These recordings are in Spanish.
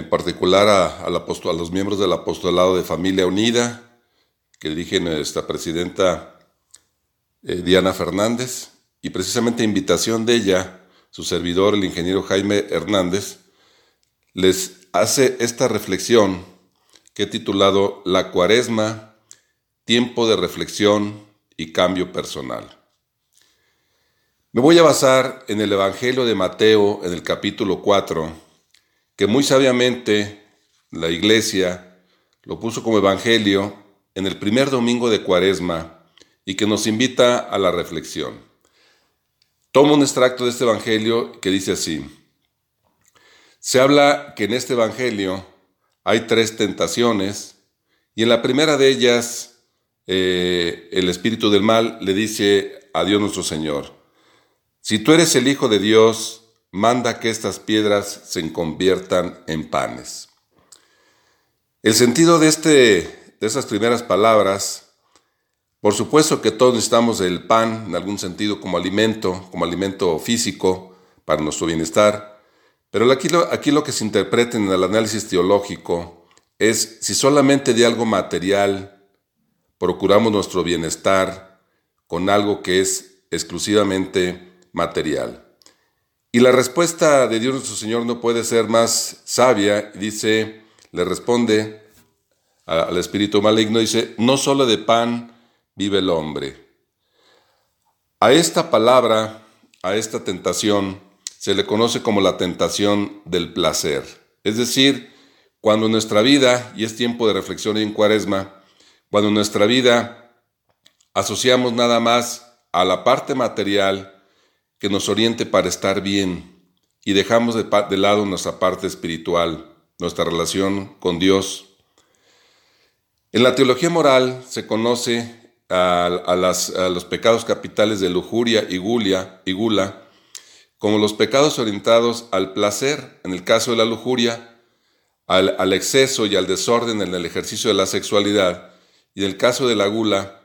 en particular a, los miembros del apostolado de Familia Unida, que dirige nuestra presidenta eh, Diana Fernández, y precisamente a invitación de ella, su servidor, el ingeniero Jaime Hernández, les hace esta reflexión que he titulado La cuaresma, tiempo de reflexión y cambio personal. Me voy a basar en el Evangelio de Mateo en el capítulo 4, que muy sabiamente la iglesia lo puso como evangelio en el primer domingo de Cuaresma y que nos invita a la reflexión. Tomo un extracto de este evangelio que dice así. Se habla que en este evangelio hay tres tentaciones y en la primera de ellas eh, el espíritu del mal le dice a Dios nuestro Señor, si tú eres el Hijo de Dios, manda que estas piedras se conviertan en panes. El sentido de, este, de estas primeras palabras, por supuesto que todos necesitamos el pan en algún sentido como alimento, como alimento físico para nuestro bienestar, pero aquí aquí lo que se interpreta en el análisis teológico es si solamente de algo material procuramos nuestro bienestar con algo que es exclusivamente material. Y la respuesta de Dios nuestro Señor no puede ser más sabia. Dice, le responde al espíritu maligno, dice, no solo de pan vive el hombre. A esta palabra, a esta tentación, se le conoce como la tentación del placer. Es decir, cuando nuestra vida, y es tiempo de reflexión en cuaresma, cuando nuestra vida asociamos nada más a la parte material, que nos oriente para estar bien y dejamos de, lado nuestra parte espiritual, nuestra relación con Dios. En la teología moral se conoce a, los pecados capitales de lujuria y, gulia, y gula como los pecados orientados al placer, en el caso de la lujuria, al, al exceso y al desorden en el ejercicio de la sexualidad, y en el caso de la gula,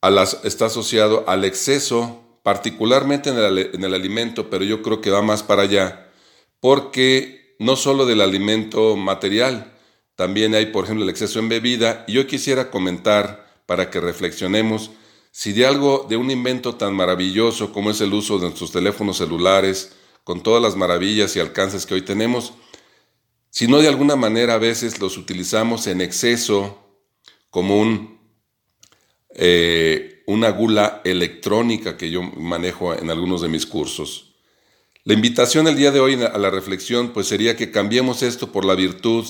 a las, está asociado al exceso particularmente en el, alimento, pero yo creo que va más para allá, porque no solo del alimento material, también hay, por ejemplo, el exceso en bebida, y yo quisiera comentar para que reflexionemos si de algo, de un invento tan maravilloso como es el uso de nuestros teléfonos celulares, con todas las maravillas y alcances que hoy tenemos, si no de alguna manera a veces los utilizamos en exceso como un eh, una gula electrónica que yo manejo en algunos de mis cursos. La invitación el día de hoy a la reflexión pues sería que cambiemos esto por la virtud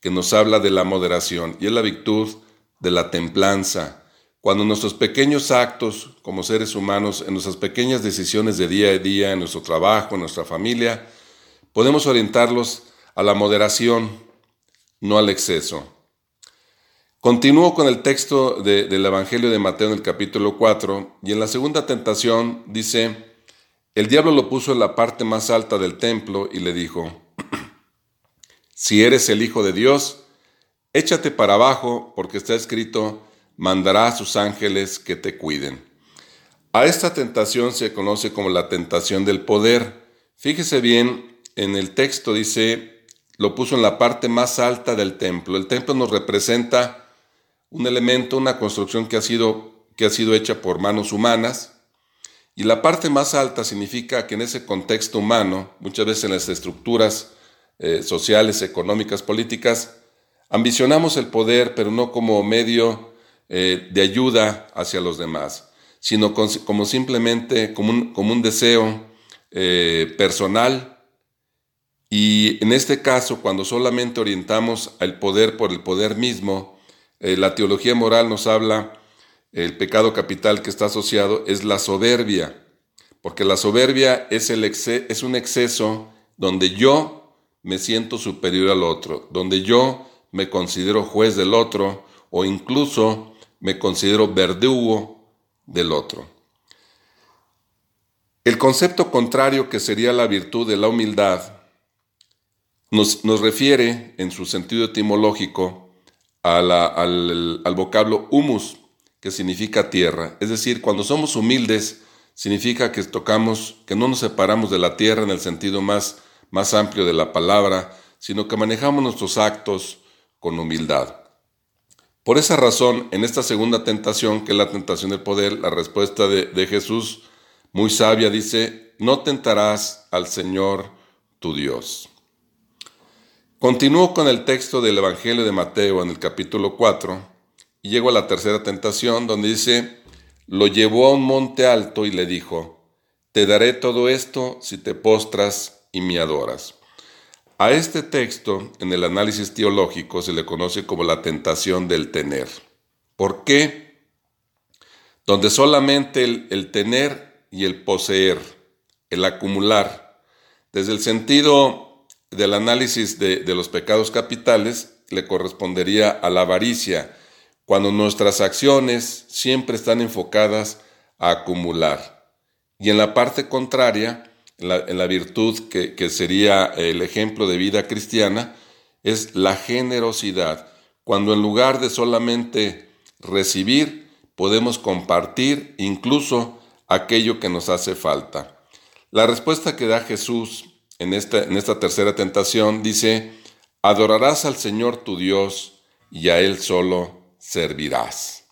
que nos habla de la moderación y es la virtud de la templanza. Cuando nuestros pequeños actos como seres humanos, en nuestras pequeñas decisiones de día a día, en nuestro trabajo, en nuestra familia, podemos orientarlos a la moderación, no al exceso. Continúo con el texto del Evangelio de Mateo en el capítulo 4 y en la segunda tentación dice, el diablo lo puso en la parte más alta del templo y le dijo, si eres el Hijo de Dios, échate para abajo porque está escrito, mandará a sus ángeles que te cuiden. A esta tentación se conoce como la tentación del poder. Fíjese bien, en el texto dice, lo puso en la parte más alta del templo. El templo nos representa un elemento, una construcción que ha sido, que ha sido hecha por manos humanas. Y la parte más alta significa que en ese contexto humano, muchas veces en las estructuras eh, sociales, económicas, políticas, ambicionamos el poder, pero no como medio eh, de ayuda hacia los demás, sino como simplemente como un, como un deseo eh, personal. Y en este caso, cuando solamente orientamos al poder por el poder mismo, eh, la teología moral nos habla, el pecado capital que está asociado es la soberbia, porque la soberbia es, el es un exceso donde yo me siento superior al otro, donde yo me considero juez del otro o incluso me considero verdugo del otro. El concepto contrario que sería la virtud de la humildad nos, refiere en su sentido etimológico al, al vocablo humus, que significa tierra. Es decir, cuando somos humildes, significa que tocamos, que no nos separamos de la tierra en el sentido más, más amplio de la palabra, sino que manejamos nuestros actos con humildad. Por esa razón, en esta segunda tentación, que es la tentación del poder, la respuesta de, de Jesús, muy sabia, dice, no tentarás al Señor tu Dios. Continúo con el texto del Evangelio de Mateo en el capítulo 4 y llego a la tercera tentación donde dice, lo llevó a un monte alto y le dijo, Te daré todo esto si te postras y me adoras. A este texto, en el análisis teológico, se le conoce como la tentación del tener. ¿Por qué? Donde solamente el, tener y el poseer, el acumular, desde el sentido del análisis de, de los pecados capitales, le correspondería a la avaricia, cuando nuestras acciones siempre están enfocadas a acumular. Y en la parte contraria, en la, virtud que, que sería el ejemplo de vida cristiana, es la generosidad, cuando en lugar de solamente recibir, podemos compartir incluso aquello que nos hace falta. La respuesta que da Jesús en esta, tercera tentación dice, adorarás al Señor tu Dios y a Él solo servirás.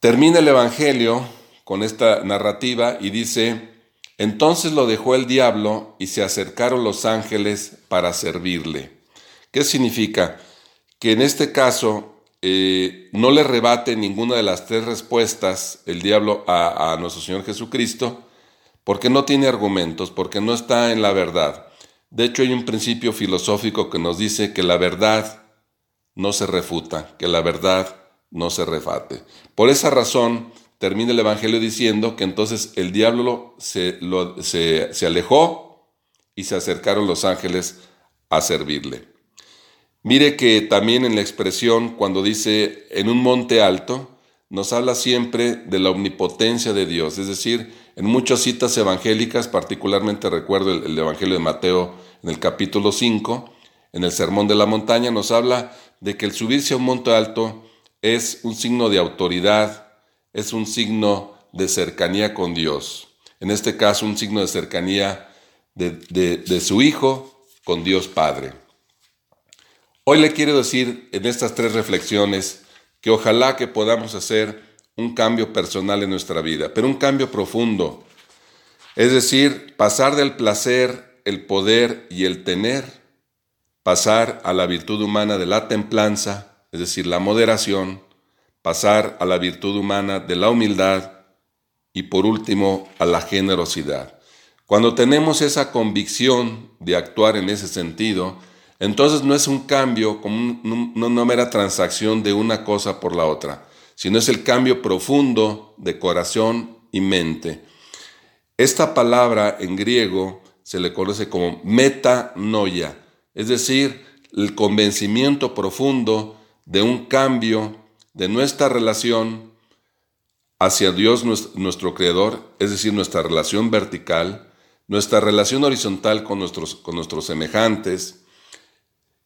Termina el Evangelio con esta narrativa y dice, entonces lo dejó el diablo y se acercaron los ángeles para servirle. ¿Qué significa? Que en este caso eh, no le rebate ninguna de las tres respuestas el diablo a nuestro Señor Jesucristo, porque no tiene argumentos, porque no está en la verdad. De hecho, hay un principio filosófico que nos dice que la verdad no se refuta, que la verdad no se refate. Por esa razón, termina el Evangelio diciendo que entonces el diablo se, se, alejó y se acercaron los ángeles a servirle. Mire que también en la expresión, cuando dice en un monte alto, nos habla siempre de la omnipotencia de Dios. Es decir, en muchas citas evangélicas, particularmente recuerdo el, el Evangelio de Mateo en el capítulo 5, en el Sermón de la Montaña, nos habla de que el subirse a un monte alto es un signo de autoridad, es un signo de cercanía con Dios. En este caso, un signo de cercanía de, su Hijo con Dios Padre. Hoy le quiero decir en estas tres reflexiones que ojalá que podamos hacer un cambio personal en nuestra vida, pero un cambio profundo. Es decir, pasar del placer, el poder y el tener pasar a la virtud humana de la templanza, es decir, la moderación, pasar a la virtud humana de la humildad y por último a la generosidad. Cuando tenemos esa convicción de actuar en ese sentido, entonces no es un cambio como una mera transacción de una cosa por la otra, sino es el cambio profundo de corazón y mente. Esta palabra en griego se le conoce como metanoia, es decir, el convencimiento profundo de un cambio de nuestra relación hacia Dios nuestro Creador, es decir, nuestra relación vertical, nuestra relación horizontal con nuestros, con nuestros semejantes,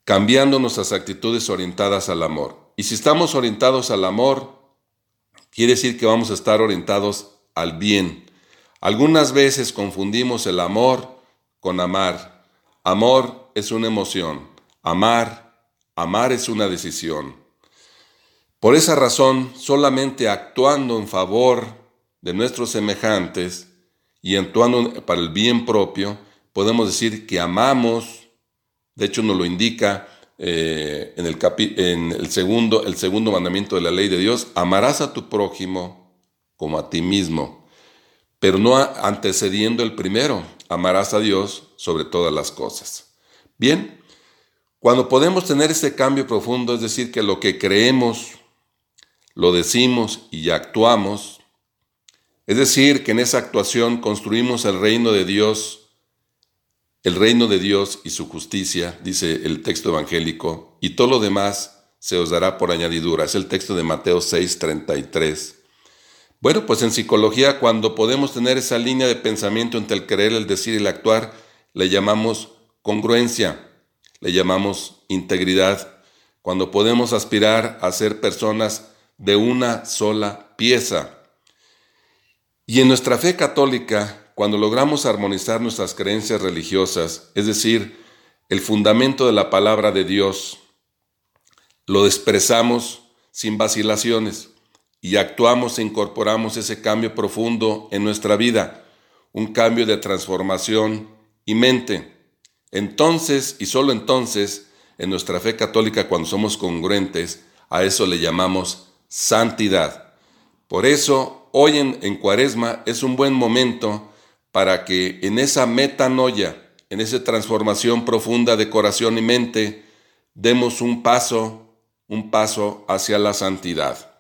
cambiando nuestras actitudes orientadas al amor. Y si estamos orientados al amor, quiere decir que vamos a estar orientados al bien. Algunas veces confundimos el amor con amar. Amor es una emoción, amar, amar es una decisión. Por esa razón, solamente actuando en favor de nuestros semejantes y actuando para el bien propio, podemos decir que amamos, de hecho nos lo indica eh, en, el segundo, el segundo mandamiento de la ley de Dios, amarás a tu prójimo como a ti mismo, pero no antecediendo el primero, amarás a Dios sobre todas las cosas. Bien, cuando podemos tener ese cambio profundo, es decir, que lo que creemos, lo decimos y actuamos, es decir, que en esa actuación construimos el reino de Dios el reino de Dios y su justicia, dice el texto evangélico, y todo lo demás se os dará por añadidura. Es el texto de Mateo 6:33. Bueno, pues en psicología, cuando podemos tener esa línea de pensamiento entre el querer, el decir y el actuar, le llamamos congruencia, le llamamos integridad. Cuando podemos aspirar a ser personas de una sola pieza. Y en nuestra fe católica, cuando logramos armonizar nuestras creencias religiosas, es decir, el fundamento de la palabra de Dios, lo expresamos sin vacilaciones y actuamos e incorporamos ese cambio profundo en nuestra vida, un cambio de transformación y mente. Entonces, y solo entonces, en nuestra fe católica, cuando somos congruentes, a eso le llamamos santidad. Por eso, hoy en, en Cuaresma es un buen momento para que en esa metanoia, en esa transformación profunda de corazón y mente, demos un paso, un paso hacia la santidad.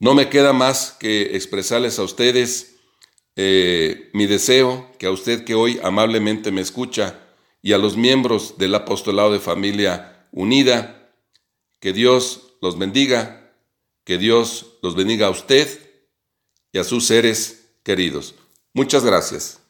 No me queda más que expresarles a ustedes eh, mi deseo, que a usted que hoy amablemente me escucha, y a los miembros del apostolado de familia unida, que Dios los bendiga, que Dios los bendiga a usted y a sus seres queridos. Muchas gracias.